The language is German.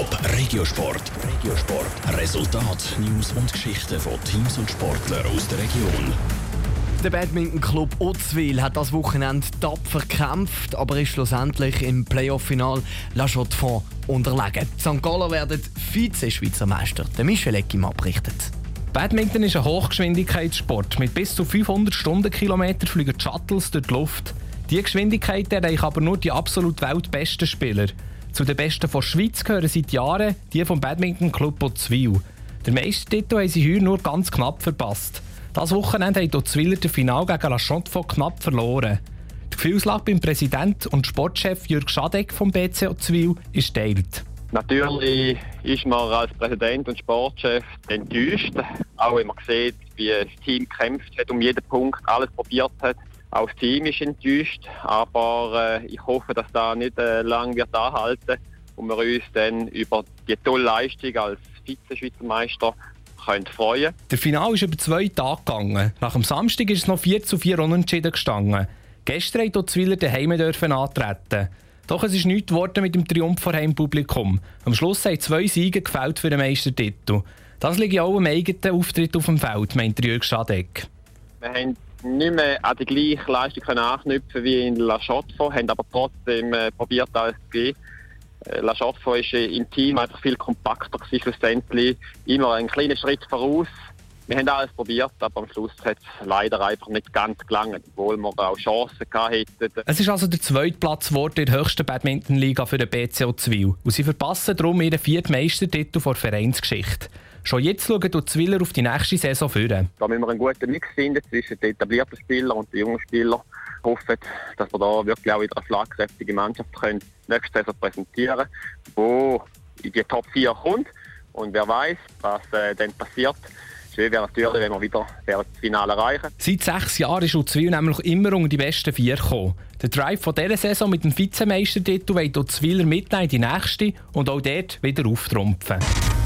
Top Regiosport. Regiosport. Resultat, News und Geschichten von Teams und Sportlern aus der Region. Der Badminton-Club Otzwil hat das Wochenende tapfer gekämpft, aber ist schlussendlich im Playoff-Final La Chaux-de-Fonds unterlegen. Die St. Galler werden Vize-Schweizer Meister. Der Michel Eckim abrichtet. Badminton ist ein Hochgeschwindigkeitssport. Mit bis zu 500 Stundenkilometer fliegen Shuttles durch die Luft. Diese Geschwindigkeit erreichen aber nur die absolut weltbesten Spieler. Zu den Besten der Schweiz gehören seit Jahren die vom Badminton Club Botzwil. Der Meistertitel haben sie heuer nur ganz knapp verpasst. Das Wochenende haben die Zwiller das Finale gegen La Chaux knapp verloren. Die Gefühlslage beim Präsident und Sportchef Jürg Schadeck vom BC Otzwil ist teilt. Natürlich ist man als Präsident und Sportchef enttäuscht, auch wenn man sieht, wie das Team kämpft hat um jeden Punkt, alles probiert hat. Auch das Team ist enttäuscht, aber äh, ich hoffe, dass das nicht äh, lange wird anhalten und wir uns dann über die tolle Leistung als Vize-Schweizer Meister können freuen. Der Final ist über zwei Tage gegangen. Nach dem Samstag ist es noch 4 zu 4 Unentschieden gestanden. Gestern durften die Zwiller daheim dürfen antreten. Doch es ist nichts geworden mit dem Triumph vor Heimpublikum. Am Schluss haben zwei Siege gefällt für den Meistertitel. Das liegt auch am eigenen Auftritt auf dem Feld, meint Jürg Schadeck. Wir haben nicht mehr an die gleiche Leistung können anknüpfen wie in La Chaux-de-Fonds, haben aber trotzdem äh, probiert, alles zu geben. Äh, La Chaux-de-Fonds war äh, im Team einfach viel kompakter gewesen, schlussendlich. Immer einen kleinen Schritt voraus. Wir haben alles probiert, aber am Schluss hat es leider einfach nicht ganz gelangt, obwohl wir auch Chancen hätten. Es ist also der zweite Platz geworden in der höchsten Badmintonliga für den BCO Zwil. Und sie verpassen darum ihren vierten Meistertitel vor Vereinsgeschichte. Schon jetzt schauen die Zwiller auf die nächste Saison führen. Da müssen wir einen guten Mix finden zwischen den etablierten Spielern und den jungen Spielern. Ich hoffe, dass wir da wirklich auch wieder eine schlagkräftige Mannschaft können nächste Saison präsentieren können, die in die Top 4 kommt. Und wer weiß, was äh, dann passiert. Schön wäre natürlich, wenn wir wieder das Finale erreichen. Seit sechs Jahren ist Uzwil nämlich immer unter die besten vier gekommen. Der Drive von dieser Saison mit dem Vizemeistertitel will Uzwiler mitnehmen in die nächste und auch dort wieder auftrumpfen.